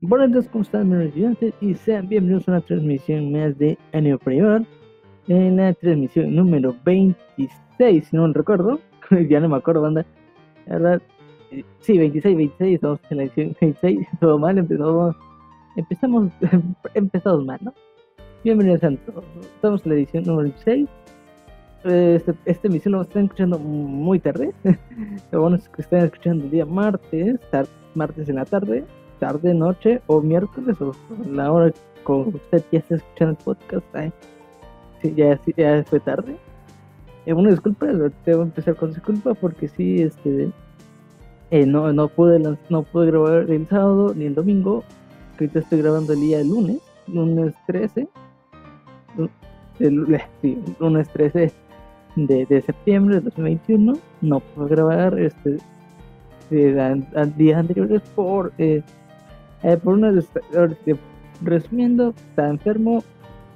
Buenas ¿cómo están, mis estudiantes? Y sean bienvenidos a una transmisión más de Año Prior. En la transmisión número 26, si no me recuerdo. ya no me acuerdo, banda. La verdad, eh, sí, 26, 26, estamos en la edición 26. Todo mal, empezamos. Empezamos, empezamos mal, ¿no? Bienvenidos a todos. Estamos en la edición número 26. Este, esta emisión lo están escuchando muy tarde. Lo bueno es que están escuchando el día martes, martes en la tarde tarde, noche o miércoles o la hora con usted ya está escuchando el podcast. sí, ya, ya fue tarde. Eh, una disculpa, que empezar con disculpa porque sí, este, eh, no, no, pude, no pude grabar el sábado ni el domingo. Ahorita estoy grabando el día lunes, lunes 13. El, sí, lunes 13 de, de septiembre de 2021. No pude grabar este, de, días anteriores por eh, eh, por una resumiendo, está enfermo.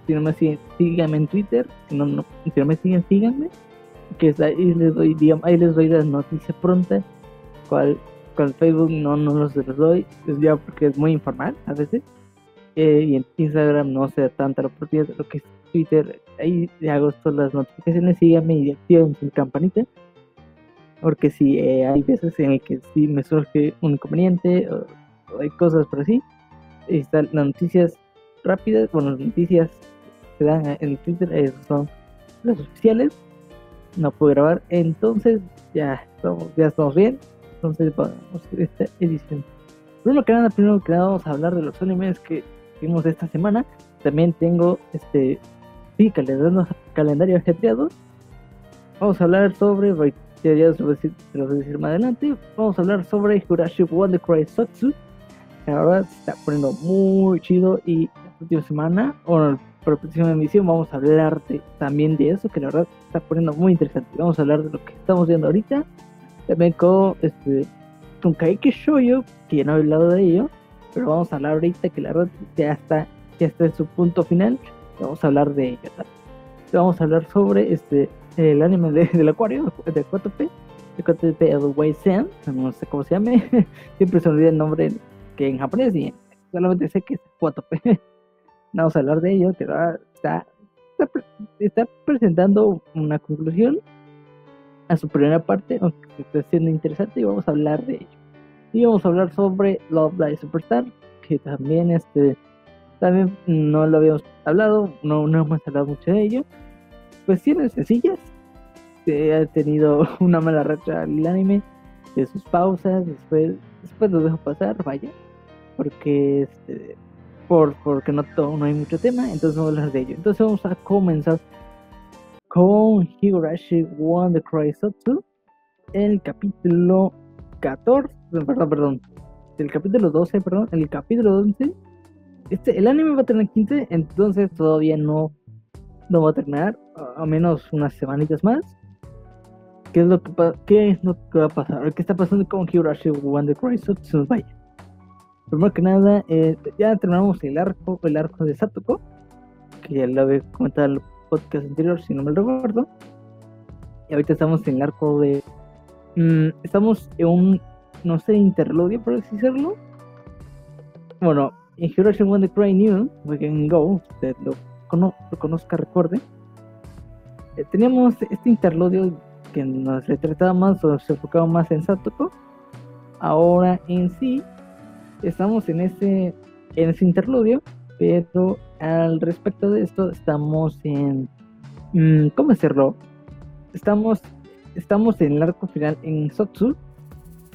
Si no me siguen, síganme en Twitter. Si no, no, si no me siguen, síganme. Que ahí les doy, digamos, ahí les doy las noticias prontas. Cual, con Facebook no, no los doy. Es ya porque es muy informal a veces. Eh, y en Instagram no sé tanta la de lo que es Twitter. Ahí hago todas las notificaciones. Síganme y activen su campanita. Porque si eh, hay veces en el que sí me surge un inconveniente hay cosas por así. Están las noticias rápidas, bueno, las noticias que dan en Twitter son las oficiales. No puedo grabar, entonces ya estamos, ya estamos bien. Entonces vamos a esta edición. Primero que nada, primero que nada vamos a hablar de los animes que vimos esta semana. También tengo este sí, calendario, calendario ajetreado. Vamos a hablar sobre, ya, ya voy a decir más adelante. Vamos a hablar sobre Hurashi Wonder Cry Sotsu la verdad se está poniendo muy chido y la próxima semana, o en la próxima emisión, vamos a hablar también de eso, que la verdad se está poniendo muy interesante. Vamos a hablar de lo que estamos viendo ahorita, también con este con Kaike Shoyo, que ya no he hablado de ello, pero vamos a hablar ahorita que la verdad ya está, ya está en su punto final, vamos a hablar de ello. Vamos a hablar sobre este el anime del acuario de 4P, de 4P Edelweiss no sé cómo se llame, siempre se olvida el nombre que en japonés y solamente sé que es foto Vamos a hablar de ello, pero está, está, presentando una conclusión a su primera parte, aunque está siendo interesante y vamos a hablar de ello. Y vamos a hablar sobre Love Live Superstar, que también este también no lo habíamos hablado, no, no hemos hablado mucho de ello. Tiene sencillas, que ha tenido una mala racha el anime, de sus pausas, después, después lo dejo pasar, vaya porque este, por, porque no, no hay mucho tema, entonces vamos a hablar de ello. Entonces vamos a comenzar con Higurashi One the Cry Sotsu, el capítulo 14, perdón, perdón, el capítulo 12, perdón, el capítulo 11. Este, el anime va a tener 15, entonces todavía no, no va a terminar, a menos unas semanitas más. ¿Qué es lo que, qué es lo que va a pasar? ¿Qué está pasando con Higurashi One the Cry Sotsu? Vaya. Primero que nada, eh, ya terminamos el arco, el arco de Satoko, que ya lo había comentado en el podcast anterior, si no me recuerdo. Y ahorita estamos en el arco de. Mm, estamos en un, no sé, interludio, por así decirlo. Bueno, en Hiroshi One the Cry New, We Can Go, usted lo, conozca, recuerde. Eh, teníamos este interludio que nos retrataba más o se enfocaba más en Satoko. Ahora en sí estamos en ese, en ese interludio, pero al respecto de esto estamos en, mm, ¿cómo decirlo? Estamos, estamos en el arco final en Sotsu.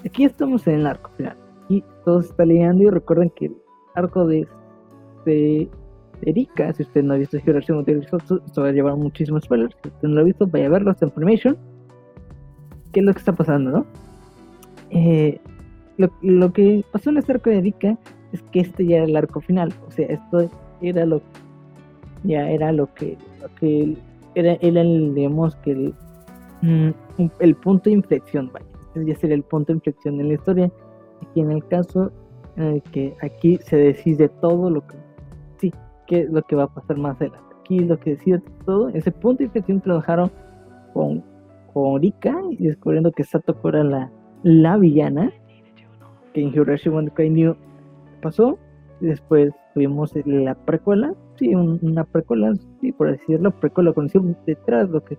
Aquí estamos en el arco final. Y todo se está liando y recuerden que el arco de, de, Erika, si usted no ha visto Hirashi de Sotsu, esto va a llevar muchísimos spoilers. Si usted no lo ha visto, vaya a verlo Information. ¿Qué es lo que está pasando, no? Eh, lo, que pasó en este arco de Erika es que este ya era el arco final. O sea, esto era lo ya era lo que, que era, era el, digamos que el, mm, el punto de inflexión, vaya. Este ya sería el punto de inflexión en la historia. Aquí en el caso en el que aquí se decide todo lo que sí, qué es lo que va a pasar más adelante. Aquí lo que decide todo, ese punto de inflexión trabajaron con, con Rika y descubriendo que Satoko era la, la villana en Higurashi One New pasó. después tuvimos la precuela, sí, una precuela, sí, por decirlo, precuela conocida detrás lo que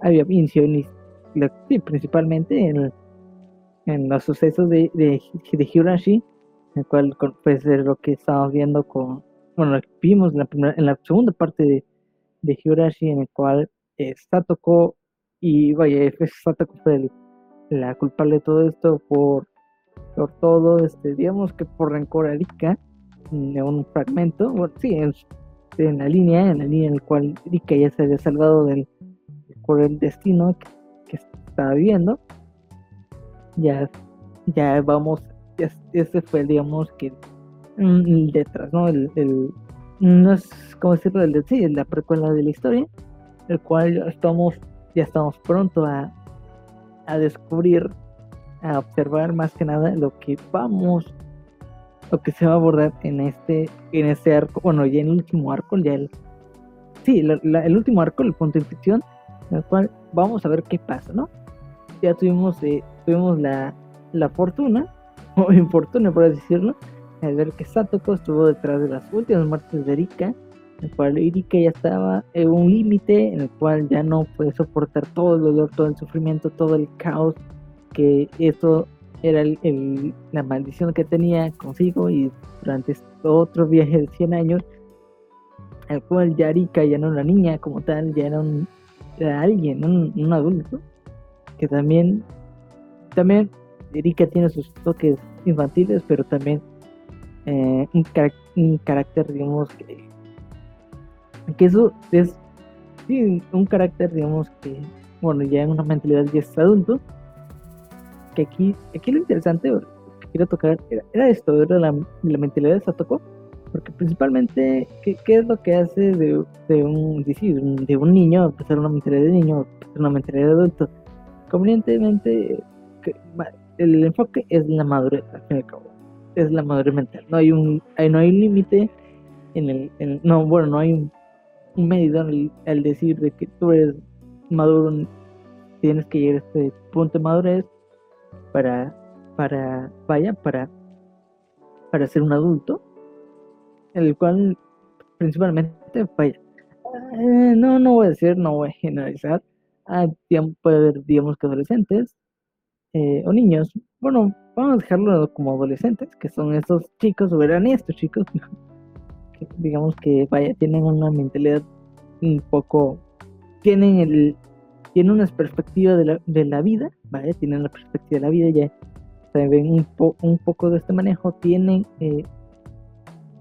había sí, principalmente en, en los sucesos de, de, de el cual pues es lo que estamos viendo con, bueno, vimos en la, primera, en la segunda parte de, de Hirashi, en el cual eh, Satoko y vaya, Satoko fue la culpable de todo esto por, por todo, este, digamos que por rencor a Rika, en un fragmento, sí, en, la línea, en la línea en la cual Rika ya se había salvado del, por el destino que, estaba viviendo, ya, ya vamos, ya, ese fue, digamos, que mm, detrás, ¿no? El, no es como decirlo, el, sí, la precuela de la historia, el cual estamos, ya estamos pronto a, a descubrir, a observar más que nada lo que vamos, lo que se va a abordar en este, en este arco, bueno, ya en el último arco, ya el, sí, el último arco, el punto de inflexión, en el cual vamos a ver qué pasa, ¿no? Ya tuvimos, eh, tuvimos la, la fortuna, o infortuna por decirlo, al ver que Satoko estuvo detrás de las últimas muertes de Erika, el cual Erika ya estaba en un límite en el cual ya no puede soportar todo el dolor, todo el sufrimiento, todo el caos, que eso era el, la maldición que tenía consigo y durante este otro viaje de 100 años, el cual ya Erika ya no era niña como tal, ya era, un, alguien, un, adulto, que también, también Erika tiene sus toques infantiles, pero también eh, un, carácter, digamos, que que eso es un carácter, digamos, que, bueno, ya en una mentalidad ya es adulto, que aquí, aquí lo interesante que quiero tocar era, esto, era la, mentalidad de Satoko, porque principalmente, ¿qué, ¿qué, es lo que hace de, de un, de un niño, ser una mentalidad de niño, una mentalidad de adulto? Convenientemente, el enfoque es la madurez, al fin y al cabo, es la madurez mental, no hay un, no hay límite en el, no, bueno, no hay un un medidor al, decir de que tú eres maduro, tienes que llegar a este punto de madurez para, para, vaya, para, para ser un adulto, el cual principalmente, vaya, eh, no, no voy a decir, no voy a generalizar, puede haber, digamos que adolescentes eh, o niños, bueno, vamos a dejarlo como adolescentes, que son esos chicos, o eran estos chicos, digamos que vaya, tienen una mentalidad un poco, tienen el, tienen una perspectiva de la, de la vida, tienen la perspectiva de la vida, ya se ven un, un poco de este manejo, tienen, eh,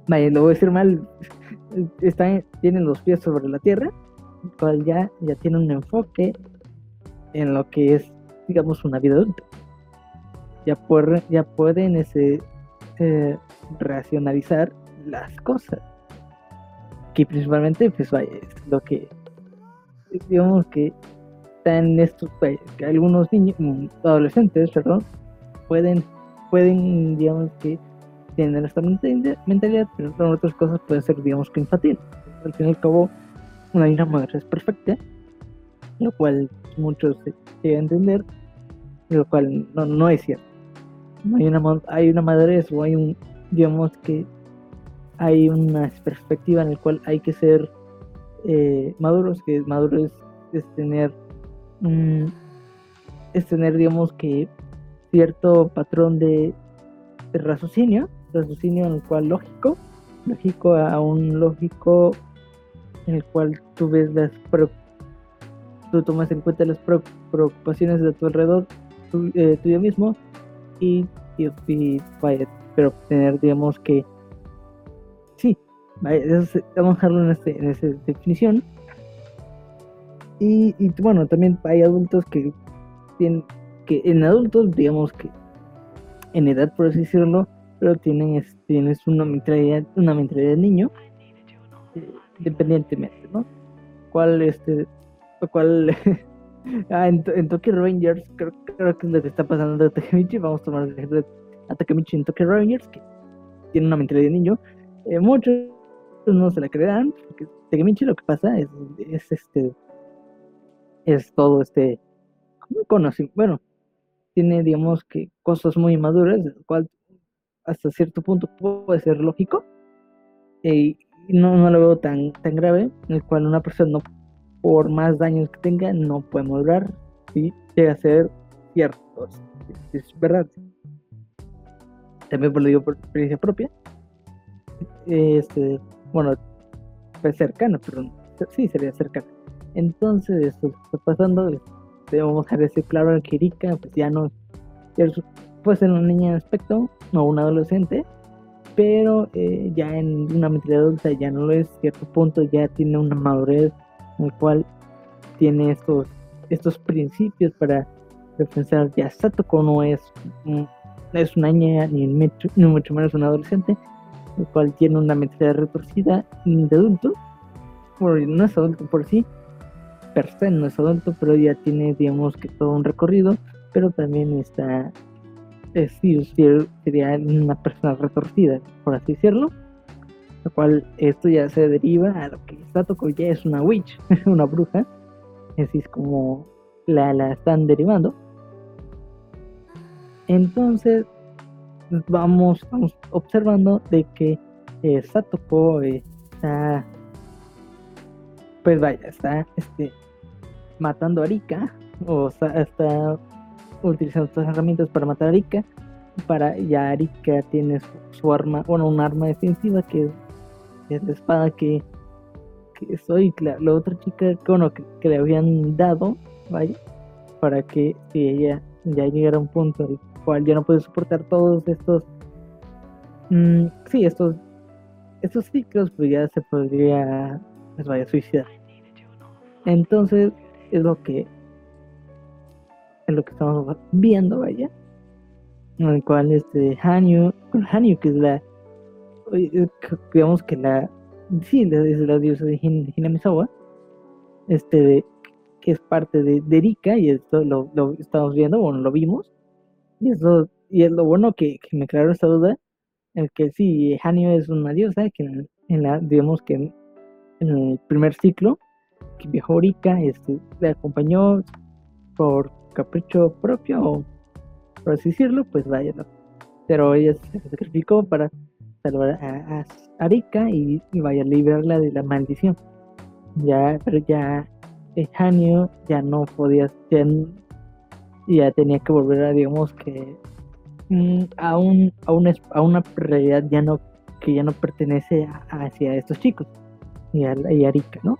vaya, lo voy a decir mal, están, tienen los pies sobre la tierra, ya, ya tienen un enfoque en lo que es, digamos, una vida adulta. Ya, ya pueden ese, eh, racionalizar las cosas que principalmente pues vaya, es lo que digamos que están estos que algunos niños mm, adolescentes perdón pueden pueden digamos que tener esta mentalidad pero otras cosas pueden ser digamos que infantil. Al fin y al cabo una madre es perfecta lo cual muchos llegan a entender lo cual no, no es cierto. Hay una hay una madurez o hay un digamos que hay una perspectiva en la cual hay que ser eh, maduros, que maduro es, tener, es tener, digamos que, cierto patrón de, raciocinio, raciocinio en el cual lógico, lógico a un lógico en el cual tú ves las tú tomas en cuenta las preocupaciones de tu alrededor, eh, tuyo mismo, y, y, vaya, pero tener, digamos que Sí, vamos a dejarlo en, este, en esta definición. Y, bueno, también hay adultos que tienen, que en adultos, digamos que en edad, por así decirlo, pero tienen, tienes una mentalidad, una mentalidad de niño, eh, independientemente, ¿no? ¿Cuál, este, cuál, ah, en, en, Tokyo Rangers, creo, creo, que es lo que está pasando a Takemichi, vamos a tomar el ejemplo de Takemichi en Tokyo Rangers, que tiene una mentalidad de niño, eh, muchos no se la creerán, porque Takemichi lo que pasa es este es todo este conocimiento, bueno, tiene digamos que cosas muy maduras, el cual hasta cierto punto puede ser lógico. Y no, no lo veo tan, tan grave, en el cual una persona, no, por más daños que tenga, no puede modular si llega a ser cierto. Es, verdad. También lo digo por experiencia propia. Este, bueno, pues cercano, pero sí sería cercano. Entonces, esto está pasando. Debemos dejar ese claro en que Erika, pues ya no puede ser una niña de aspecto o un adolescente, pero eh, ya en una mentalidad adulta ya no lo es, cierto punto ya tiene una madurez en el cual tiene estos, estos principios para pensar ya Satoko no es, es una niña ni, ni mucho menos un adolescente, el cual tiene una mentalidad retorcida de adulto, bueno, no es adulto por sí, per se no es adulto, pero ya tiene digamos que todo un recorrido, pero también está es sería una persona retorcida, por así decirlo. Lo cual esto ya se deriva a lo que Satoko ya es una witch, una bruja. Así es como la, la están derivando. Entonces vamos, vamos observando de que eh, Satoko está pues vaya, está este matando a Rika o está utilizando estas herramientas para matar a Rika. Para ya Rika tiene su, arma, bueno, un arma defensiva que es la espada que, que soy la, otra chica bueno, que, le habían dado, vaya, para que si ella ya llegara a un punto en el cual ya no puede soportar todos estos, mmm, sí, estos, estos ciclos, pues ya se podría, pues vaya, suicidar. Entonces, es lo que lo que estamos viendo, vaya. En el cual este Hanyu, Hanyu que es la, digamos que la, sí, es la diosa de Hinamizawa, este, que es parte de, de Rika, y esto lo, estamos viendo, bueno, lo vimos, y es lo, y es lo bueno que, me aclaró esta duda, el que sí, Hanyu es una diosa, que en, la, digamos que en, el primer ciclo, que viajó Rika, este, le acompañó por capricho propio, o por así decirlo, pues vaya, pero ella se sacrificó para salvar a, Arika y, vaya a librarla de la maldición. Ya, pero ya eh, Hanio ya no podía, ya, ya tenía que volver a, digamos que mm, a, un, a, una, a una realidad ya no que ya no pertenece hacia estos chicos y a, y a Arika, ¿no?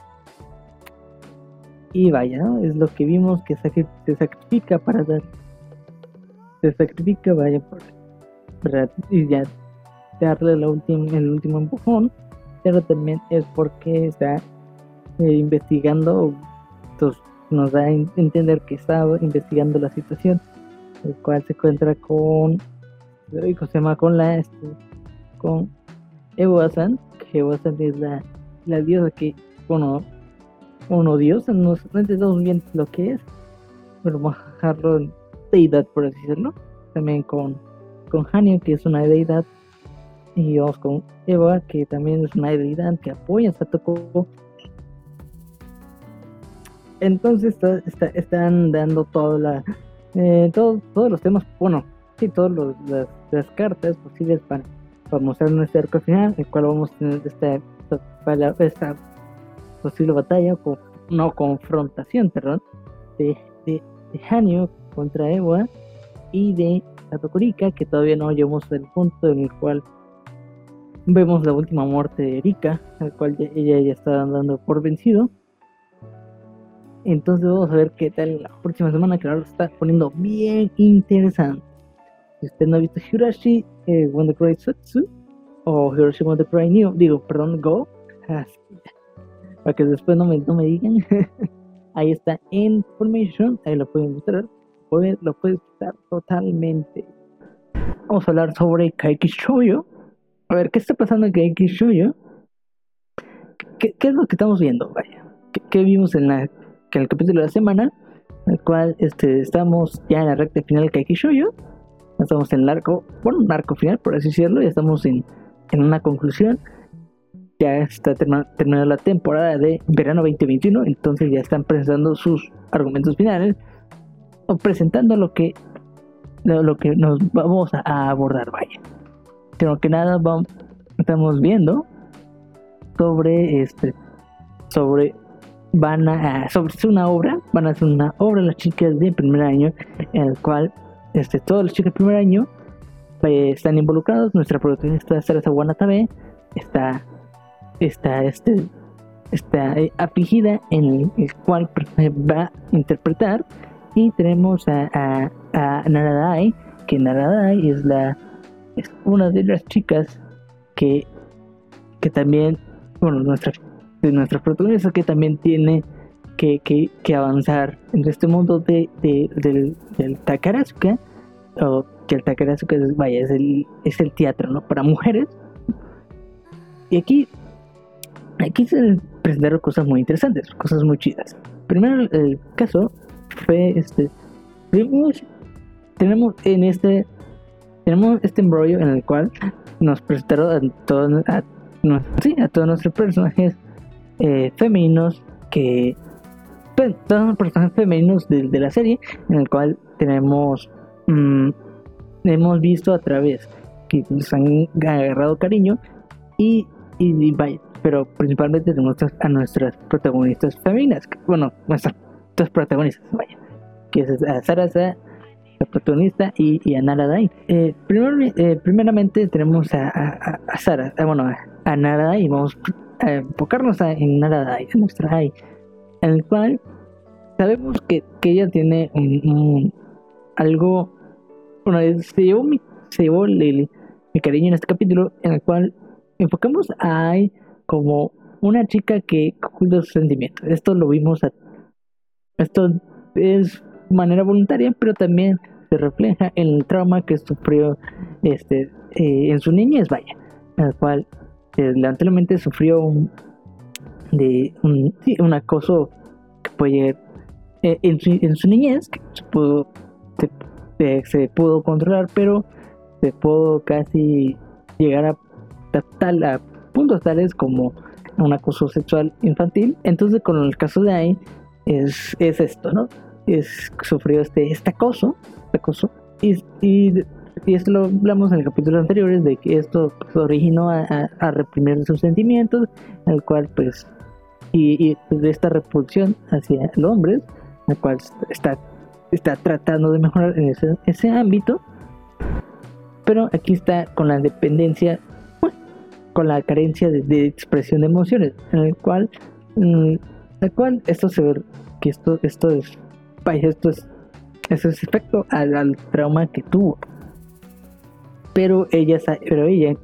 Y vaya. Es lo que vimos que se sacrifica para dar. Se sacrifica, vaya, por, y ya darle la el último empujón. Pero también es porque está eh, investigando, entonces nos da a entender que está investigando la situación, el cual se encuentra con, se llama con la, este, con Ewasan, que Ewasan es la, la diosa que, bueno, uno Dios, no, no entendemos bien lo que es, pero vamos en deidad, por así decirlo. También con, con Hanio, que es una deidad, y vamos con Eva, que también es una deidad que apoya a Satoko. Entonces está, están dando toda la, eh, todos los temas, bueno, sí, todas las, cartas posibles para, para mostrar nuestro arco final, el cual vamos a tener esta, esta, esta posible batalla, no confrontación, perdón, de, de, Hanyo contra Ewa y de Satokurika, que todavía no llegamos al punto en el cual vemos la última muerte de Erika, al cual ella ya está dando por vencido. Entonces vamos a ver qué tal la próxima semana, que ahora está poniendo bien interesante. Si usted no ha visto Hirashi eh, the Cry Sutsu o Hirashi When the Cry New, digo, perdón, Go, para que después no me, no me digan. ahí está Information, ahí lo pueden mostrar, lo puedes estar totalmente. Vamos a hablar sobre Kaiki Shoujo. A ver, ¿qué está pasando en Kaiki Shoujo? ¿Qué, ¿Qué, es lo que estamos viendo? Vaya, ¿qué, vimos en, la, en el capítulo de la semana? En el cual este, estamos ya en la recta final de Kaiki Shoujo. Estamos en el arco, bueno, un arco final, por así decirlo, ya estamos en, en una conclusión ya está terminando la temporada de verano 2021, entonces ya están presentando sus argumentos finales o presentando lo que lo, que nos vamos a, abordar, vaya. Creo que nada vamos, estamos viendo sobre este sobre van a sobre una obra van a hacer una obra las chicas de primer año en el cual este todos los chicos de primer año pues, están involucrados nuestra protagonista Sarasa Wanatabe está está este está eh, afligida en el cual va a interpretar y tenemos a, a, a Naradai que Naradai es la es una de las chicas que que también bueno nuestra de nuestra protagonista que también tiene que, que, avanzar en este mundo de, del, del Takarazuka o que el Takarazuka es, vaya, es el, es el teatro ¿no? para mujeres y aquí aquí se presentaron cosas muy interesantes cosas muy chidas. Primero el caso fue este tenemos, en este tenemos este embrollo en el cual nos presentaron a todos a, sí, a todos nuestros personajes eh, femeninos que pues, todos los personajes femeninos de, la serie en el cual tenemos mm, hemos visto a través que nos han agarrado cariño y, y, pero principalmente tenemos a nuestras protagonistas femeninas bueno nuestras dos protagonistas vaya que es a Sarasa la protagonista y, a Nara eh, primero, eh, primeramente tenemos a, a, a Sara bueno a, a Nara y vamos enfocarnos en nada en nuestra Ai, en el cual sabemos que, ella tiene un, algo, bueno, se llevó, mi, se llevó mi cariño en este capítulo, en el cual enfocamos a Ai como una chica que oculta sus sentimientos. Esto lo vimos, esto es manera voluntaria, pero también se refleja en el trauma que sufrió este eh, en su niñez, vaya, en el cual lamentablemente sufrió un, de un, acoso que puede eh, en, su, niñez que se pudo, se, pudo controlar pero se pudo casi llegar a, tal, a puntos tales como un acoso sexual infantil. Entonces con el caso de ahí es, es esto no es sufrió este este acoso acoso. Y, y y esto lo hablamos en el capítulo anteriores de que esto pues, originó a, reprimir sus sentimientos, el cual pues y, de esta repulsión hacia los hombres, el cual está, está tratando de mejorar en ese, ese ámbito, pero aquí está con la dependencia, con la carencia de, expresión de emociones, en el cual, mm, el cual esto se ve que esto, esto es, esto es, esto es efecto al, trauma que tuvo pero ella, pero ella,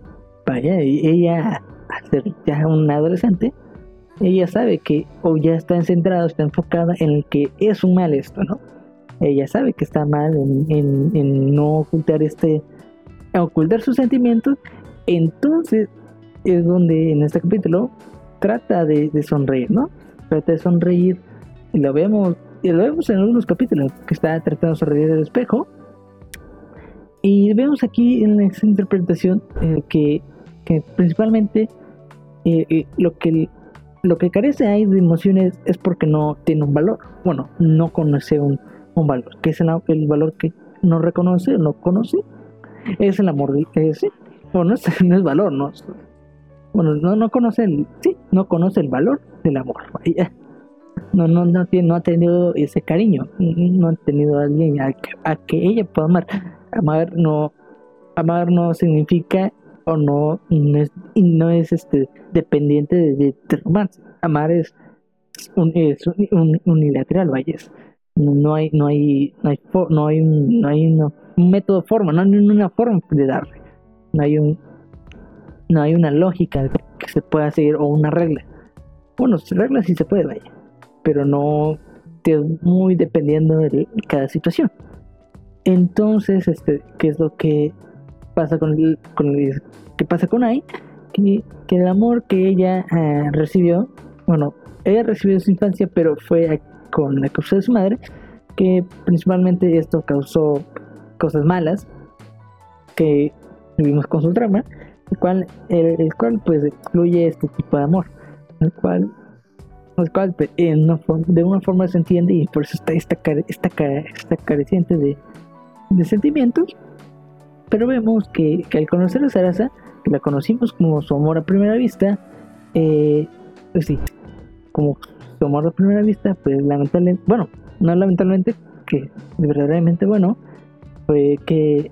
vaya, ella, al ser ya una adolescente, ella sabe que o ya está centrada, está enfocada en el que es un mal esto, ¿no? Ella sabe que está mal en, no ocultar este, ocultar sus sentimientos, entonces es donde en este capítulo trata de, sonreír, ¿no? Trata de sonreír y lo vemos, y lo vemos en algunos capítulos que está tratando de sonreír del espejo y vemos aquí en esta interpretación eh, que, principalmente eh, eh, lo que lo que carece ahí de emociones es porque no tiene un valor. Bueno, no conoce un, valor. que es el, valor que no reconoce, no conoce? Es el amor. sí. Bueno, no es, no es valor, ¿no? Bueno, no, no conoce el, sí, no conoce el valor del amor. No, no, no, no ha tenido ese cariño, no ha tenido a alguien a, a que ella pueda amar. Amar no amar no significa o no no es, no es este dependiente de, de, romance. Amar es un, unilateral vaya no hay no hay no hay no hay, no hay un método forma no hay una forma de darle. No hay un no hay una lógica que se pueda seguir o una regla bueno reglas sí se puede vaya pero no es muy dependiendo de cada situación entonces, este, ¿qué es lo que pasa con, el, con ¿qué pasa con Ai? Que, el amor que ella eh, recibió, bueno, ella recibió su infancia, pero fue con la causa de su madre, que principalmente esto causó cosas malas que vivimos con su trauma, el cual, el, cual pues excluye este tipo de amor, el cual el cual pues, de una forma se entiende y por eso está, está, está, está careciente de, de sentimientos. Pero vemos que, que al conocer a Sarasa, que la conocimos como su amor a primera vista, eh, pues sí, como su amor a primera vista, pues lamentablemente, bueno, no lamentablemente, que verdaderamente bueno, fue que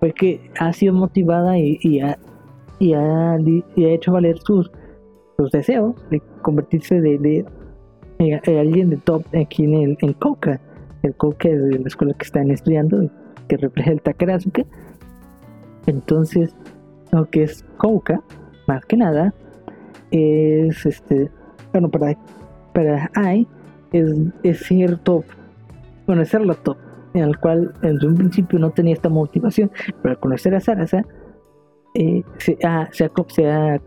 fue que ha sido motivada y, y, ha, y, ha, y ha hecho valer sus, sus deseos de convertirse de, de, alguien de top aquí en, en Coca. El Coca es de la escuela que están estudiando, que refleja el Takarazuka. Entonces, lo que es Coca, más que nada, es este, bueno, para, para Ai, es, es ser top, bueno, es ser la top, en el cual en un principio no tenía esta motivación, pero al conocer a Sarasa, eh, se, ha, se, ha,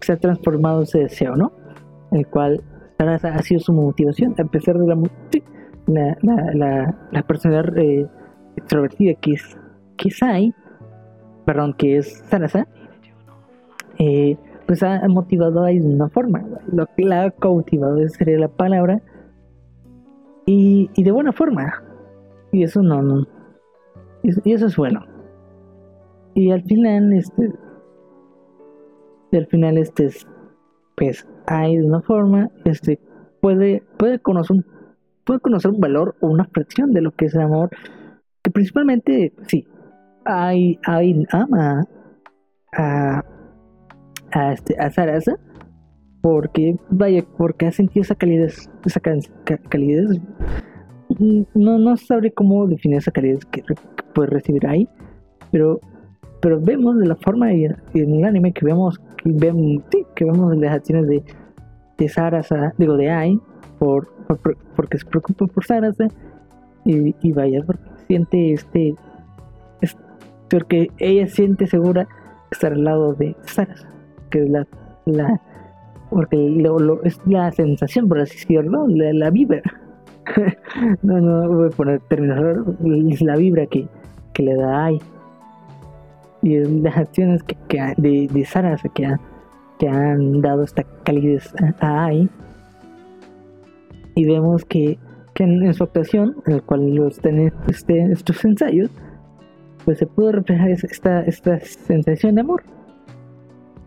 se, ha, transformado ese deseo, ¿no? El cual Sarasa ha sido su motivación, a pesar de la, la, la, la, la personalidad eh, extrovertida que es, que es Sarasa, eh, pues ha motivado ahí de una forma. Lo que la ha cautivado sería la palabra. Y, y de buena forma. Y eso no, no. Y, eso es bueno. Y al final, este. Y al final, este es. Pues hay de una forma. Este. Puede, puede conocer un. Puede conocer un valor o una fracción de lo que es el amor. Que principalmente, sí. Hay, hay ama a a, este, a Sarasa porque vaya porque ha sentido esa calidez esa calidez no no sabré cómo definir esa calidez que, puede recibir ahí pero pero vemos de la forma y, en el anime que vemos que vemos que vemos las acciones de de Sarasa digo de Ai por, porque se preocupa por Sarasa y, vaya porque siente este es, porque ella siente segura estar al lado de Sarasa que es la, la porque lo, es la sensación, por así decirlo, la, la vibra. no, no voy a poner términos, es la vibra que, que le da ahí. Y las acciones que, que de, de Sara que, que han dado esta calidez a AI. Y vemos que, que en, su actuación, en el cual los tiene este, estos ensayos, pues se pudo reflejar esta, esta sensación de amor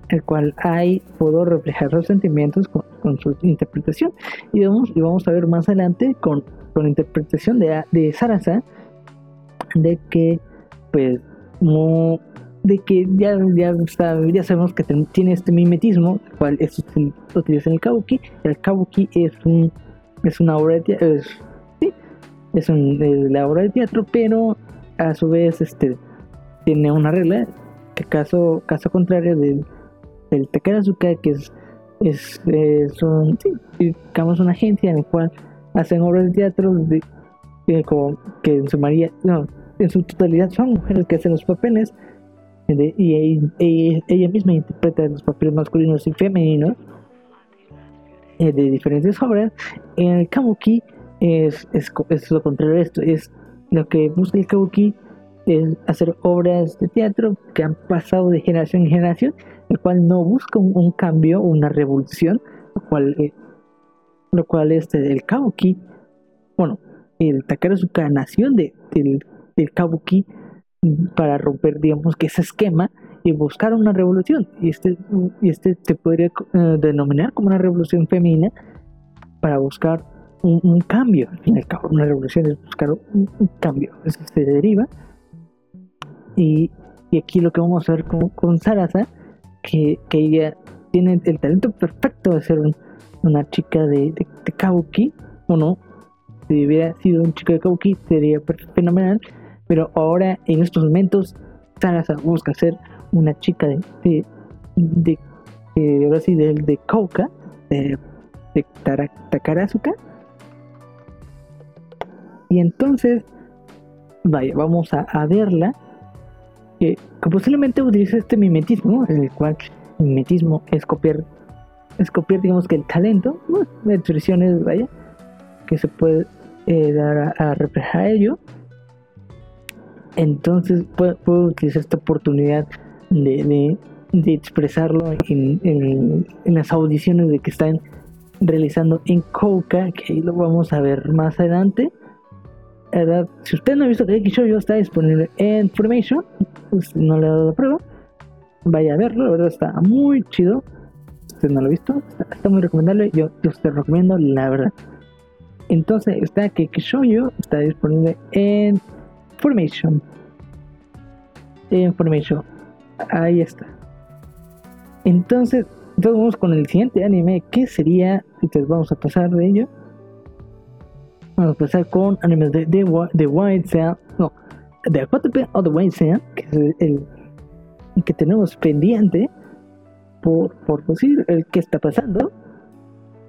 el cual hay puedo reflejar los sentimientos con, su interpretación y vamos y vamos a ver más adelante con, con la interpretación de, de Sarasa de que pues no de que ya, ya, ya sabemos que tiene este mimetismo, cual es, utiliza en el kabuki. El kabuki es un es una obra de teatro, es, un, es la obra de teatro, pero a su vez este tiene una regla caso caso contrario del el Takarazuka, que es, es, un, digamos una agencia en la cual hacen obras de teatro de, como, que en su mayoría, no, en su totalidad son mujeres que hacen los papeles y, ella misma interpreta los papeles masculinos y femeninos eh, de diferentes obras. En el Kabuki es, es, es lo contrario de esto, es lo que busca el Kabuki es hacer obras de teatro que han pasado de generación en generación el cual no busca un, cambio, una revolución, lo cual, eh, lo cual este, el Kabuki, bueno, el Takarazuka nació de, del, del Kabuki para romper, digamos, que ese esquema y buscar una revolución. Y este, y este se podría eh, denominar como una revolución femenina para buscar un, cambio. Al fin cabo, una revolución es buscar un, cambio. Eso se deriva. Y, aquí lo que vamos a ver con, con Sarasa que, ella tiene el talento perfecto de ser una chica de, de, Kabuki, o no, si hubiera sido un chico de Kabuki sería fenomenal, pero ahora en estos momentos Sarasa busca ser una chica de, de ahora sí, de, de Kauka, de, de Takarazuka. Y entonces, vaya, vamos a, a verla que, posiblemente utiliza este mimetismo, el cual mimetismo es copiar, es copiar, digamos que el talento, de expresiones, vaya, que se puede eh, dar a, reflejar ello. Entonces puedo, utilizar esta oportunidad de, de, expresarlo en, en, en, las audiciones de que están realizando en Coca, que ahí lo vamos a ver más adelante. Verdad, si usted no ha visto Kaiki Shoujo, está disponible en Formation. Pues no le ha dado la prueba. Vaya a verlo, la verdad está muy chido. Usted no lo ha visto, está, muy recomendable. Yo, yo te recomiendo, la verdad. Entonces, está Kaiki Shoujo, está disponible en Formation. En Formation. Ahí está. Entonces, entonces vamos con el siguiente anime, que sería, entonces vamos a pasar de ello. Vamos a pasar con animes de, de, de White Sand, no, de Aquatope o de White Sand, que es el, que tenemos pendiente por, por decir el que está pasando.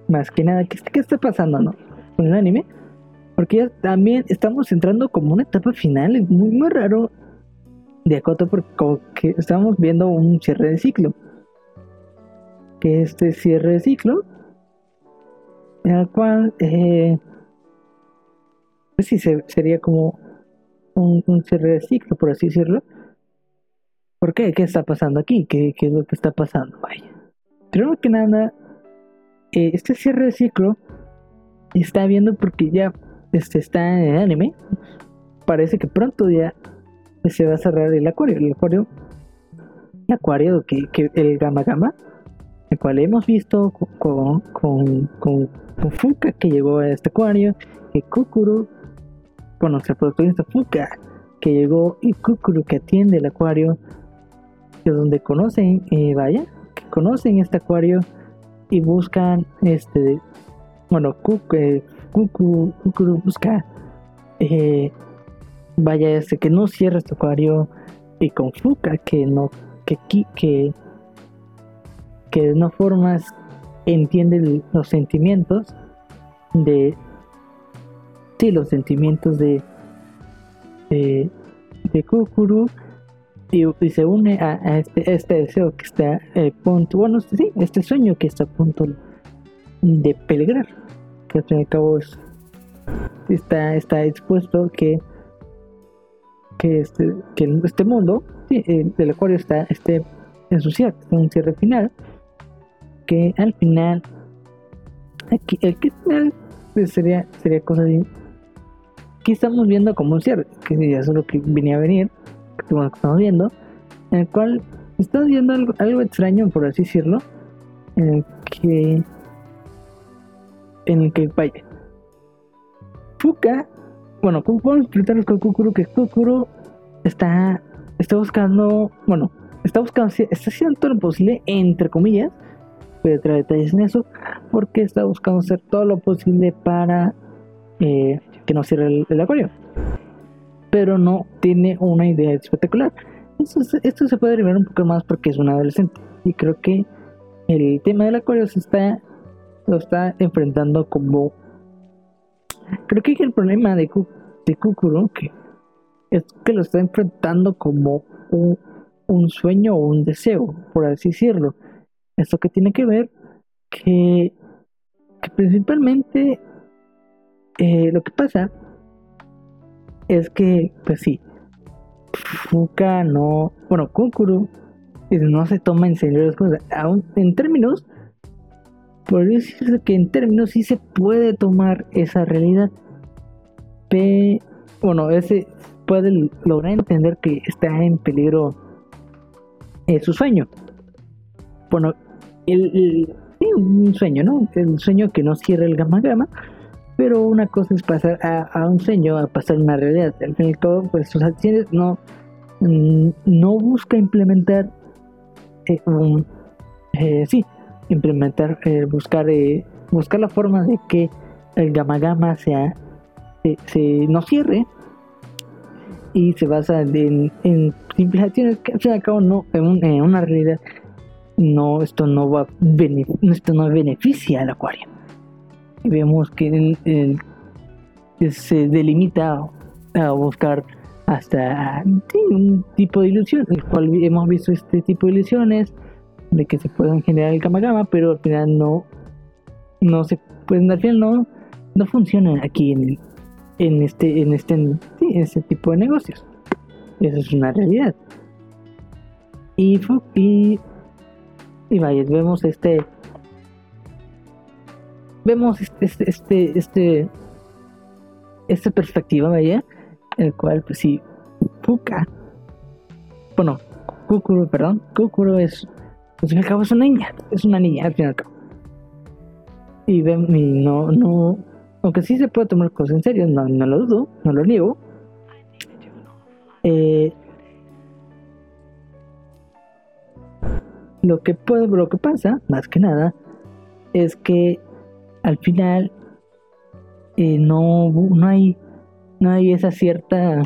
Más que nada, ¿qué, qué está pasando no? con el anime? Porque ya también estamos entrando como una etapa final, es muy, muy raro de Akoto porque estamos viendo un cierre de ciclo. Que este cierre de ciclo, en el cual, eh, pues sí, sería como un, cierre de ciclo, por así decirlo. ¿Por qué? ¿Qué está pasando aquí? ¿Qué, es lo que está pasando? Vaya. Primero que nada, eh, este cierre de ciclo está viendo porque ya este, está en el anime. Parece que pronto ya se va a cerrar el acuario. El acuario, el acuario que, que el Gama Gama, el cual hemos visto con, con, con, Fuka que llegó a este acuario, que Kukuru, bueno, el protagonista Fuka que llegó y Kukuru que atiende el acuario, que donde conocen, eh, vaya, que conocen este acuario y buscan este, bueno, eh, Kukuru busca eh, vaya este que no cierre este acuario y con Fuka que no que que que de no formas entiende los sentimientos de sí los sentimientos de de, de Kukuru y, se une a, este, este, deseo que está a eh, punto bueno sí este sueño que está a punto de peligrar que al fin y al cabo está, está dispuesto que que este, que este mundo el, del acuario está este, en su cierre, un cierre final, que al final, aquí, el final pues, sería, sería cosa de que estamos viendo como un cierre, que ya es lo que venía a venir, que estamos viendo, en el cual estamos viendo algo, algo extraño, por así decirlo, en el que, en el que vaya, Fuka bueno, ¿cómo podemos explicarles con Kukuru? Que Kukuru está, está buscando, bueno, está buscando, está haciendo todo lo posible, entre comillas, a entrar detalles en eso, porque está buscando hacer todo lo posible para eh, que no cierre el, acuario. Pero no tiene una idea espectacular. Esto, se puede derivar un poco más porque es un adolescente. Y creo que el tema del acuario se está, lo está enfrentando como Creo que el problema de, de que es que lo está enfrentando como un, sueño o un deseo, por así decirlo. Esto que tiene que ver que principalmente eh, lo que pasa es que, pues sí, Fuka no, bueno, Kukuru no se toma en serio las cosas. Aún en términos podría decirse que en términos sí se puede tomar esa realidad. Pero, bueno, ese puede lograr entender que está en peligro eh, su sueño. Bueno, el, un sueño, ¿no? El sueño que no cierra el gamma gamma, pero una cosa es pasar a, un sueño, a pasar a una realidad. Al fin y al cabo, pues sus acciones no, mm, no busca implementar eh, eh, sí, implementar, eh, buscar, eh, buscar la forma de que el gamma sea, se, no cierre y se basa en, en simples acciones que al fin y al cabo no, en, una realidad no, esto no va esto no beneficia al acuario. Vemos que se delimita a buscar hasta un tipo de ilusión, el cual hemos visto este tipo de ilusiones de que se puedan generar el Kamagama, pero al final no, no se, pues al final no, no funciona aquí en, en este, en este, en este tipo de negocios. Eso es una realidad. Y, y, y vaya, vemos este, vemos este, este, este, esta perspectiva, vaya, en el cual, pues sí, Fuka, bueno, Kukuru, perdón, Kukuru es, pues al cabo es una niña, es una niña al fin y al cabo. Y, y no, no, aunque sí se puede tomar cosas en serio, no, no lo dudo, no lo niego. Eh, lo que puede, lo que pasa, más que nada, es que al final eh, no, no hay no hay esa cierta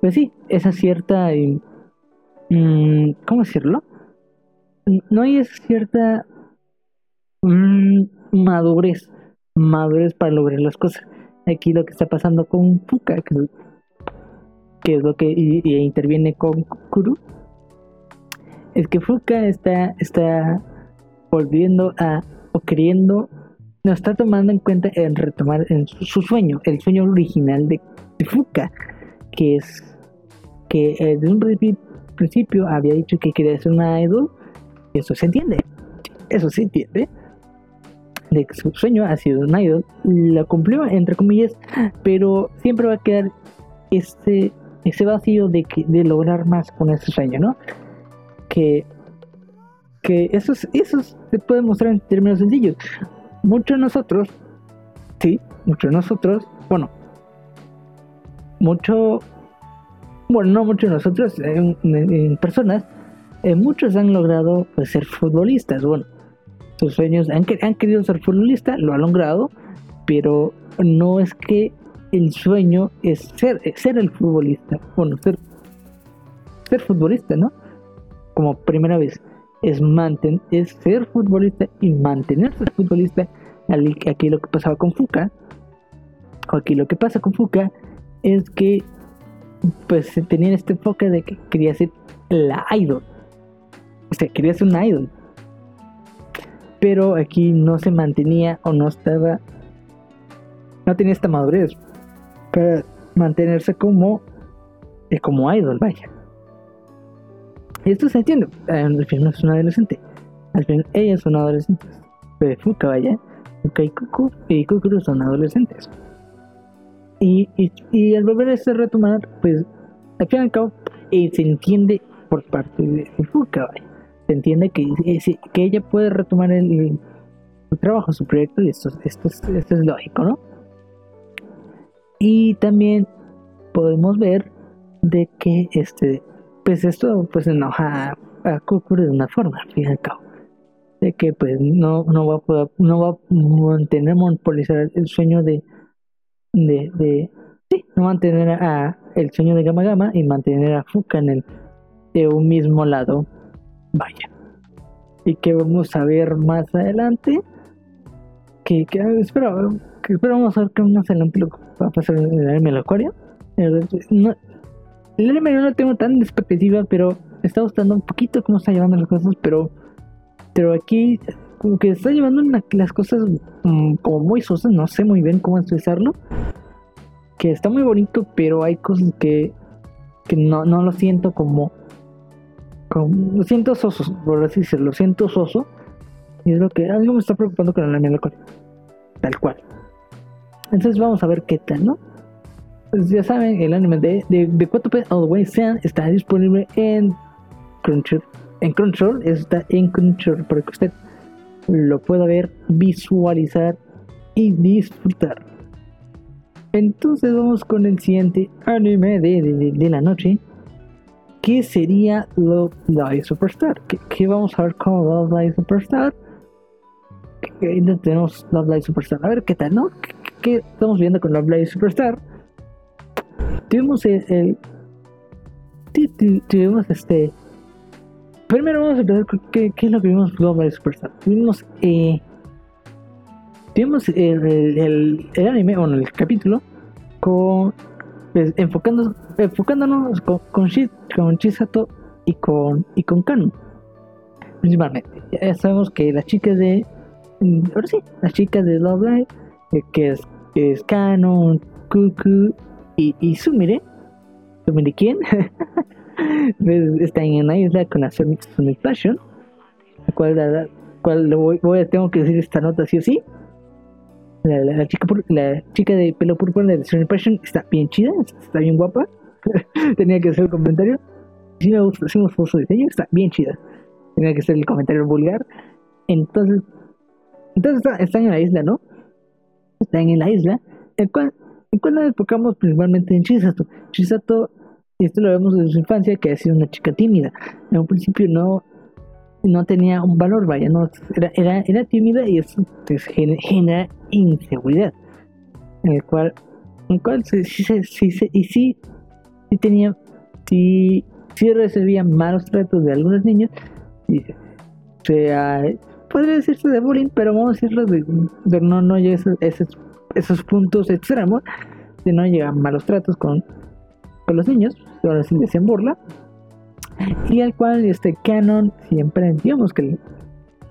pues sí esa cierta mm, cómo decirlo no hay esa cierta mm, madurez madurez para lograr las cosas. Aquí lo que está pasando con Fuka que, es lo que interviene con Kuru es que Fuka está está volviendo a o queriendo no está tomando en cuenta en retomar en su, sueño, el sueño original de, Fuka, que es que eh, desde un principio había dicho que quería ser una idol, eso se entiende, eso se entiende, de que su sueño ha sido una idol, lo cumplió entre comillas, pero siempre va a quedar este ese vacío de que de lograr más con ese sueño, ¿no? Que que eso, eso se puede mostrar en términos sencillos. Muchos de nosotros, sí, muchos de nosotros, bueno, mucho, bueno, no muchos de nosotros, en, personas, eh, muchos han logrado pues, ser futbolistas. Bueno, sus sueños han, han querido ser futbolistas, lo han logrado, pero no es que el sueño es ser, ser el futbolista, bueno, ser, ser futbolista, ¿no? Como primera vez es, mantener, es ser futbolista y mantenerse futbolista. Aquí lo que pasaba con Fuka, o aquí lo que pasa con Fuka, es que pues tenían este enfoque de que quería ser la idol. O sea, quería ser una idol. Pero aquí no se mantenía o no estaba. No tenía esta madurez para mantenerse como, eh, como idol, vaya. Esto se entiende. Al final no es una adolescente. Al final ellas son adolescentes. Pero Fuka, vaya. Fuka y Kuku y Kukuru son adolescentes. Y, y, al volver a retomar, pues al fin y al cabo eh, se entiende por parte de, Fuka, vaya. Se entiende que, eh, que ella puede retomar el, su trabajo, su proyecto, y esto, esto, esto es lógico, ¿no? Y también podemos ver de que este pues esto pues enoja a Kukuru de una forma, al. De que pues no, no va a poder, no va a mantener monopolizar el sueño de, de, sí, no mantener a el sueño de Gama Gama y mantener a Fuka en el de un mismo lado. Vaya. Y que vamos a ver más adelante. Que, que espero, que espero vamos a ver que más adelante lo va a pasar en el acuario. El anime no lo tengo tan de pero me está gustando un poquito cómo está llevando las cosas, pero pero aquí como que está llevando las cosas mm, como muy sosas, no sé muy bien cómo expresarlo. Que está muy bonito, pero hay cosas que, que no, no lo siento como, como. Lo siento soso, por así decirlo, lo siento soso. Y es lo que algo me está preocupando con el anime, tal cual. Entonces vamos a ver qué tal, ¿no? Pues ya saben, el anime de, de, de 4P All the Way Sean está disponible en Crunchyroll. En Crunchyroll, está en Crunchyroll para que usted lo pueda ver, visualizar y disfrutar. Entonces vamos con el siguiente anime de, de, la noche, que sería Love Live Superstar. Que, vamos a ver con Love Live Superstar. Tenemos Love Live Superstar. A ver qué tal, ¿no? ¿Qué, estamos viendo con Love Live Superstar? Tuvimos el, tuvimos este primero vamos a empezar con qué, es lo que vimos Global Superstar. Tuvimos eh, tuvimos el, el, anime o el capítulo con pues, enfocándonos con, con, con Chisato y con y con Kanu principalmente. Ya sabemos que las chicas de ahora sí las chicas de Love Live eh, que es, que es Canon, Cuckoo y, y Sumire, Sumire quién, pues, está en una isla con la Sumire Passion, la cual, la, cual voy, voy, tengo que decir esta nota sí o sí. la, chica, la chica de pelo púrpura de Stranger Passion está bien chida, está bien guapa. Tenía que hacer el comentario. Si me gusta, si me gusta su diseño, está bien chida. Tenía que hacer el comentario vulgar. Entonces, entonces están en la isla, ¿no? Están en la isla, en cual, en cual nos enfocamos principalmente en Chisato. Chisato, y esto lo vemos desde su infancia, que ha sido una chica tímida. En un principio no, no tenía un valor, vaya, no, era, era, era tímida y eso pues, genera inseguridad. En el cual, en el cual sí, sí, sí, sí, y sí, sí tenía, sí, sí recibía malos tratos de algunos niños. Y, sea, podría decirse de bullying, pero vamos a decirlo de, no, no esos, esos, esos puntos extremos de no llegar malos tratos con, con los niños, ahora sí decían burla y al cual este Canon siempre digamos que,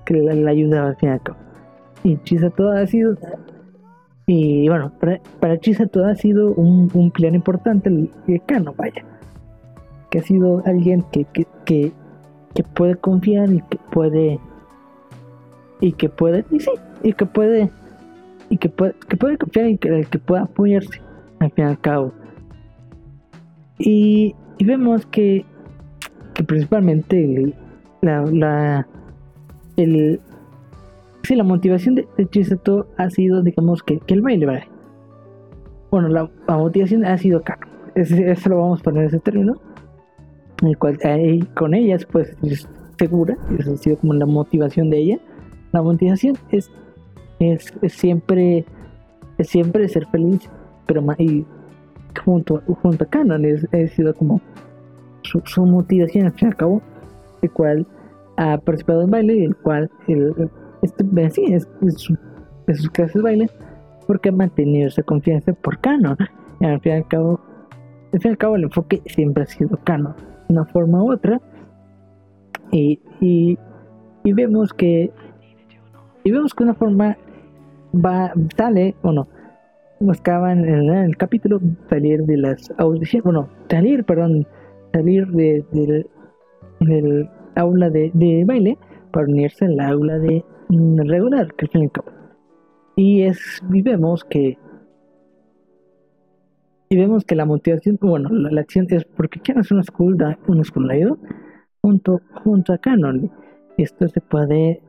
que le, ayudaba al fin y al cabo. Y Chisato ha sido y bueno, para, para Chisato ha sido un, un plan importante el, Canon, vaya. Que ha sido alguien que, que, que, puede confiar y que puede y que puede y sí, y que puede y que puede, que puede confiar y que, pueda apoyarse al fin y al cabo. Y, vemos que que principalmente la, la, el, sí, la motivación de, de Chisato ha sido, digamos, que, que el baile, ¿vale? Bueno, la, motivación ha sido caro. eso lo vamos a poner en ese término. En el cual con ellas, pues, es segura. Eso ha sido como la motivación de ella. La motivación es, es, siempre es siempre ser feliz, pero y junto, junto a Canon es, sido como su, motivación al fin y al cabo, el cual ha participado en baile y el cual el, este, sí, es, su, sus clases de baile porque ha mantenido esa confianza por Canon. Y al fin y al cabo, al fin cabo el enfoque siempre ha sido Canon, de una forma u otra. Y, y, y vemos que y vemos que una forma va sale o no buscaban en, el capítulo salir de las audiciones bueno salir perdón salir de, del aula de, baile para unirse al aula de mm, regular, que al y es y vemos que y vemos que la motivación bueno la, acción es porque quieres una school un school junto junto a Canon esto se puede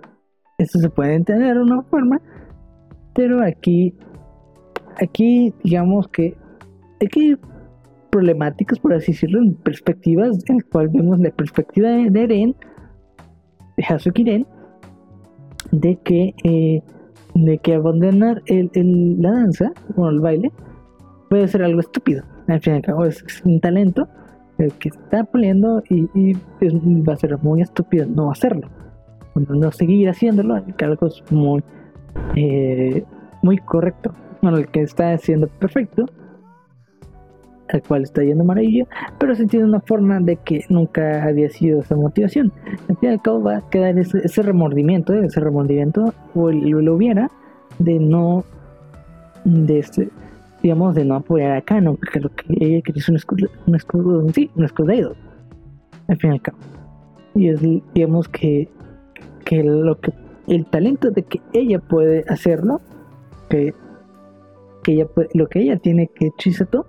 esto se puede entender de una forma pero aquí aquí digamos que aquí problemáticas, por así decirlo, en perspectivas, en el cual vemos la perspectiva de, Eren, de Hasuki Eren, de que, eh, de que abandonar el, la danza, o el baile, puede ser algo estúpido. Al fin y al cabo es, un talento el que está puliendo y, va a ser muy estúpido no hacerlo. no seguir haciéndolo, algo es muy, eh, muy correcto. Bueno, el que está haciendo perfecto al cual está yendo maravilla, pero se tiene una forma de que nunca había sido esa motivación. Al fin y al cabo va a quedar ese, remordimiento, ese remordimiento, o lo hubiera, de no, de este, digamos, de no apoyar a Canon, porque lo que ella quería es un escudo, un escudo, sí, un escudo al fin y al cabo. Y es, digamos, que, que lo que, el talento de que ella puede hacerlo, que, que ella lo que ella tiene que Chisato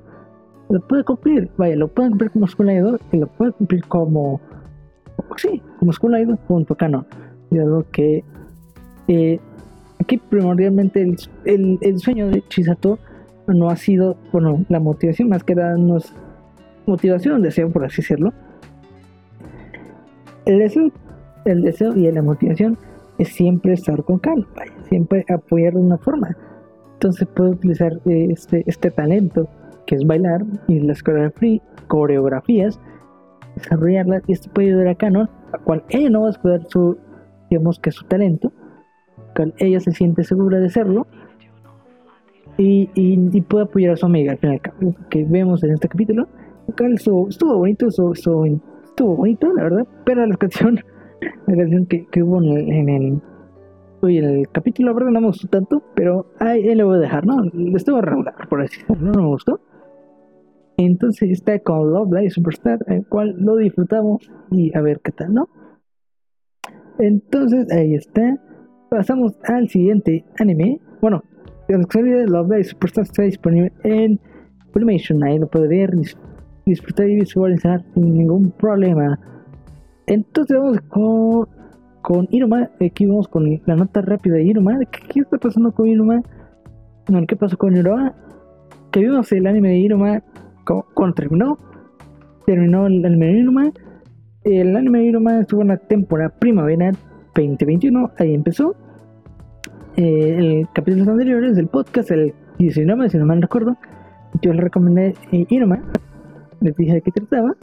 lo puede cumplir, vaya, lo puede cumplir como School Idol y lo puede cumplir como, sí, como School Idol junto a Canon. Y algo que eh, aquí primordialmente el, el, sueño de Chisato no ha sido, bueno, la motivación más que nada no es motivación, deseo, por así decirlo. El deseo, el deseo y la motivación es siempre estar con vaya, siempre apoyar de una forma. Entonces puede utilizar este, este talento que es bailar, y las coreografías, desarrollarlas, y esto puede ayudar a Canon, a cual ella no va a descubrir su, digamos que su talento, cual ella se siente segura de serlo, y, y, puede apoyar a su amiga al final que vemos en este capítulo. Estuvo, estuvo bonito, estuvo, estuvo, bonito, la verdad, pero la canción, la canción que, que hubo en el, Oye, el capítulo, la verdad, no me gustó tanto, pero ahí, le voy a dejar, ¿no? Estuvo regular, por así decirlo, no me gustó. Entonces está con Love Live Superstar, el cual lo disfrutamos y a ver qué tal, ¿no? Entonces ahí está. Pasamos al siguiente anime. Bueno, la de Love Live Superstar está disponible en Filmation. Ahí lo puede ver, disfrutar y visualizar sin ningún problema. Entonces vamos con, con. Aquí vamos con la nota rápida de Iruma. ¿Qué, está pasando con Iruma? Bueno, ¿Qué pasó con Iruma? Que vimos el anime de Iruma cuando terminó. Terminó el anime de Iruma. El anime de Iruma estuvo en la temporada primavera 2021. Ahí empezó. Eh, el capítulos anteriores del podcast, el 19, si no mal recuerdo, yo le recomendé eh. Les dije de qué trataba.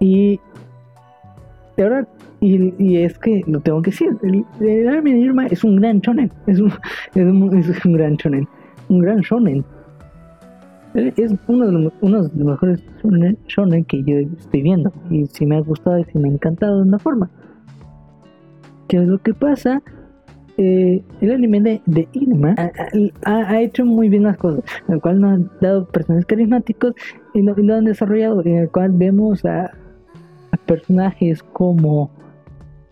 Y de verdad, y, es que lo tengo que decir, el, el de Irma es un gran shonen, es un, es un, gran shonen, un gran shonen. Es uno de los, uno de los mejores shonen que yo estoy viendo y si me ha gustado y si me ha encantado de una forma. ¿Qué es lo que pasa? Eh, el anime de, de Irma ha, hecho muy bien las cosas, en el cual nos han dado personajes carismáticos y lo, y lo han desarrollado, en el cual vemos a, personajes como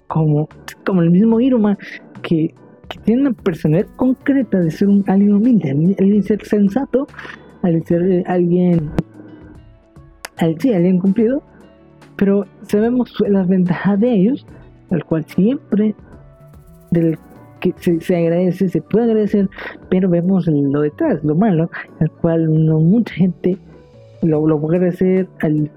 como como el mismo Iruma que, que tiene una personalidad concreta de ser un alguien humilde, alguien ser sensato, al ser alguien al, sí, alguien cumplido, pero sabemos las ventajas de ellos, al cual siempre del que se, agradece, se puede agradecer, pero vemos lo detrás, lo malo, al cual no mucha gente lo, lo puede agradecer al,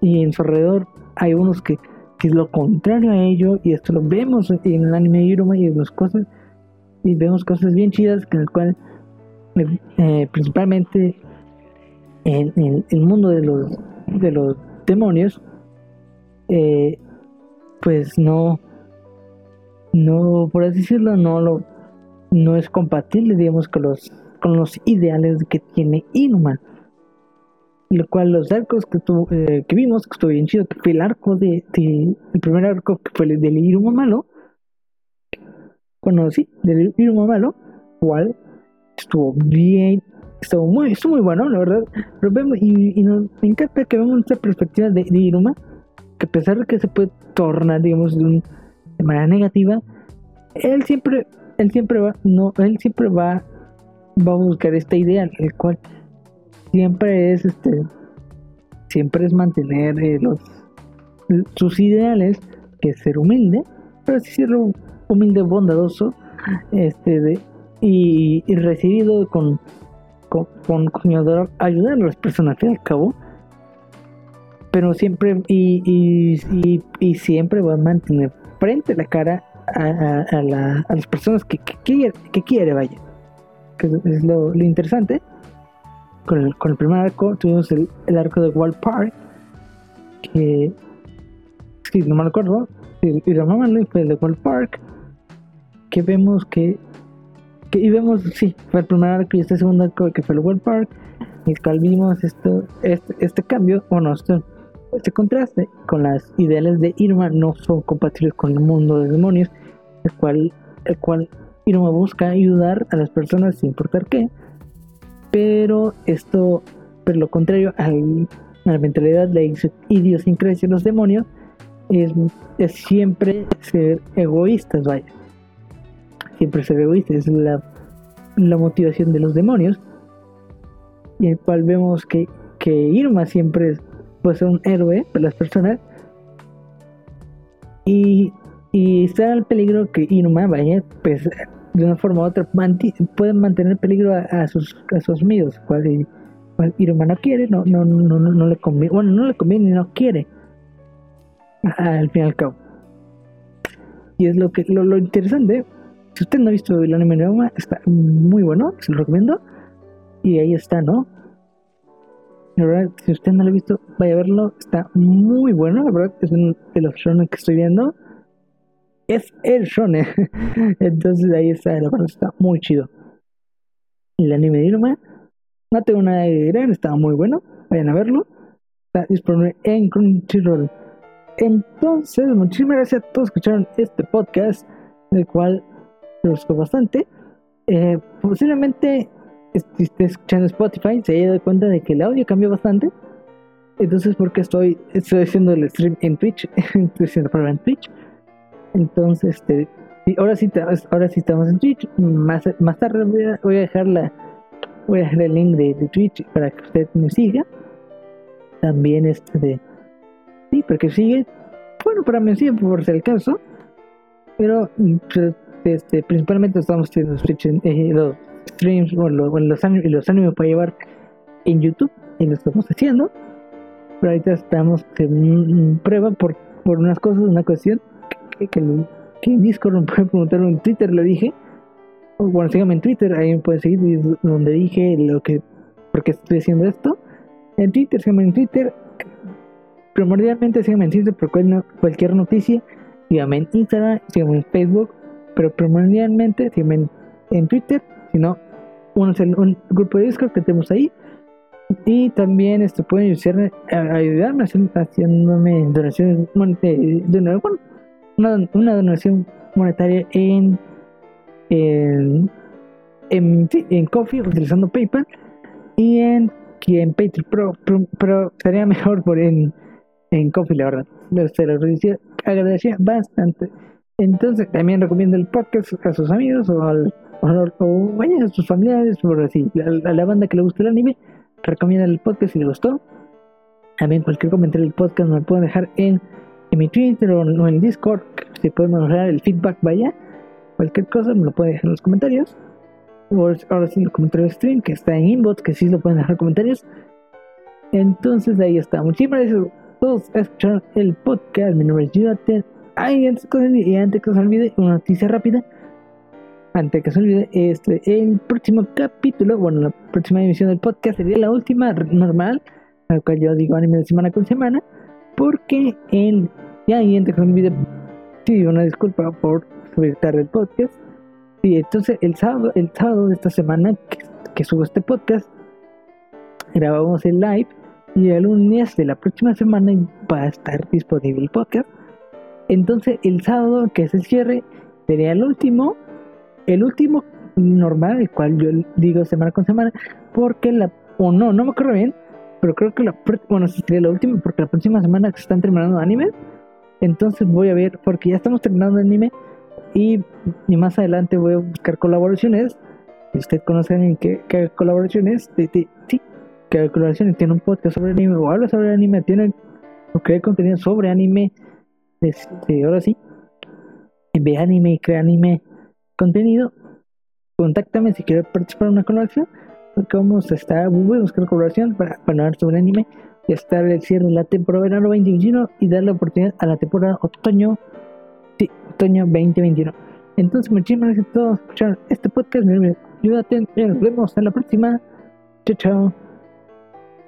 y en su alrededor hay unos que, que es lo contrario a ello y esto lo vemos en el anime de Iruma y las cosas y vemos cosas bien chidas en el cual eh, principalmente en, el mundo de los de los demonios eh, pues no no por así decirlo no lo no es compatible digamos con los con los ideales que tiene Inuma lo cual los arcos que, eh, que vimos, que estuvo bien chido, que fue el arco de, el primer arco que fue el del Iruma Malo, bueno, sí, del Iruma Malo, cual estuvo bien, estuvo muy, estuvo muy bueno, la verdad, pero vemos, y, nos me encanta que vemos esta perspectiva de, Iruma, que a pesar de que se puede tornar, digamos, de, de manera negativa, él siempre, él siempre va, no, él siempre va, va a buscar esta idea, el cual siempre es este siempre es mantener eh, los sus ideales que es ser humilde pero sí ser humilde bondadoso este de, y, recibido con con, con, ayudar a las personas al y cabo. Pero siempre y, y, y, siempre va a mantener frente la cara a, a, la, a las personas que, que, quiere, que quiere vaya. Que es lo, lo interesante con el, con el primer arco tuvimos el, el arco de Wall Park, que, si no me acuerdo, y, y llamábanlo fue el de Wall Park, que vemos que, que, y vemos, sí, fue el primer arco y este segundo arco que fue el Wall Park, y cual vimos esto, este, este cambio, bueno, este, este contraste con las ideales de Irma no son compatibles con el mundo de demonios, el cual, el cual Irma busca ayudar a las personas sin importar qué, pero esto, por lo contrario a la mentalidad de idiosincrasia de los demonios, es, es, siempre ser egoístas, vaya. Siempre ser egoístas, es la, la motivación de los demonios. Y el cual vemos que, que Irma siempre es un héroe para las personas. Y, y está el peligro que Irma, vaya, pues de una forma u otra pueden mantener peligro a, sus a sus amigos. Cual, Iruma no quiere no no no no, no le conviene bueno no le conviene no quiere. Al fin y al cabo. Y es lo que lo, lo interesante si usted no ha visto el anime Iruma está muy bueno se lo recomiendo. Y ahí está no la verdad si usted no lo ha visto vaya a verlo está muy bueno la verdad es uno de los que estoy viendo es el shonen. Entonces ahí está, la verdad está muy chido. El anime de Iruma, no tengo nada de agregar, estaba muy bueno, vayan a verlo. Está disponible en Crunchyroll. Entonces, muchísimas gracias a todos que escucharon este podcast, el cual me gustó bastante. Eh, posiblemente si esté escuchando Spotify se haya dado cuenta de que el audio cambió bastante. Entonces, porque estoy, estoy haciendo el stream en Twitch, estoy haciendo prueba en Twitch entonces, este, ahora sí, ahora sí estamos en Twitch. Más, más tarde voy a, dejar la, voy a dejar el link de, Twitch para que usted me siga. También este de, sí, para que siga. Bueno, para mí sí, por si el caso. Pero pues, este, principalmente estamos teniendo eh, los streams, bueno, los, los, los animes para llevar en YouTube y lo estamos haciendo. Pero ahorita estamos en prueba por, por unas cosas, una cuestión que, que, que en Discord me pueden preguntar en Twitter, le dije. Bueno, síganme en Twitter, ahí me pueden seguir donde dije lo que, por qué estoy haciendo esto. En Twitter, síganme en Twitter. Primordialmente síganme en Twitter por cualquier noticia. Síganme en Instagram, síganme en Facebook. Pero primordialmente síganme en, Twitter. Si no, un, un grupo de Discord que tenemos ahí y también este, pueden ayudarme haciéndome donaciones de, de, una, una, donación monetaria en en, en, en Coffee utilizando PayPal y en, en Patreon pero, pero, sería mejor por en, en Coffee la verdad se lo agradecería bastante entonces también recomiendo el podcast a sus amigos o, al, o, a sus familiares o así a la banda que le guste el anime recomienda el podcast si le gustó. También cualquier comentario del podcast me lo pueden dejar en, en mi Twitter o, en Discord. Si pueden mejorar el feedback, vaya. Cualquier cosa me lo pueden dejar en los comentarios. O ahora sí, en los comentarios stream, que está en inbox, que sí lo pueden dejar comentarios. Entonces ahí está. Muchísimas gracias a todos por escuchar el podcast. Mi nombre es Yudaten. Ay, antes y que se olvide, una noticia rápida antes que se olvide, este, el próximo capítulo, bueno, la próxima emisión del podcast sería la última normal, la cual yo digo anime de semana con semana, porque el, ya que se olvide, sí, una disculpa por subir tarde el podcast, y entonces el sábado, el sábado de esta semana que, que subo este podcast, grabamos el live, y el lunes de la próxima semana va a estar disponible el podcast. Entonces el sábado, que es el cierre, sería el último el último normal, el cual yo digo semana con semana, porque la, o no, no me acuerdo bien, pero creo que la, bueno, sería la última, porque la próxima semana se están terminando anime, entonces voy a ver, porque ya estamos terminando anime, y, y más adelante voy a buscar colaboraciones, si usted conoce a alguien que, que colaboraciones, de, sí, que colaboraciones, tiene un podcast sobre anime, o habla sobre anime, tiene, o crea contenido sobre anime, este, ahora sí, ve anime y crea anime, contenido, contáctame si quieres participar en una colaboración, a estar, voy a buscar colaboración para, para hablar sobre anime y estar el cierre de la temporada verano 2021 y dar la oportunidad a la temporada otoño, sí, otoño 2021. Entonces, muchísimas gracias a todos por escuchar este podcast. Ayúdate, nos vemos en la próxima. Chao, chao.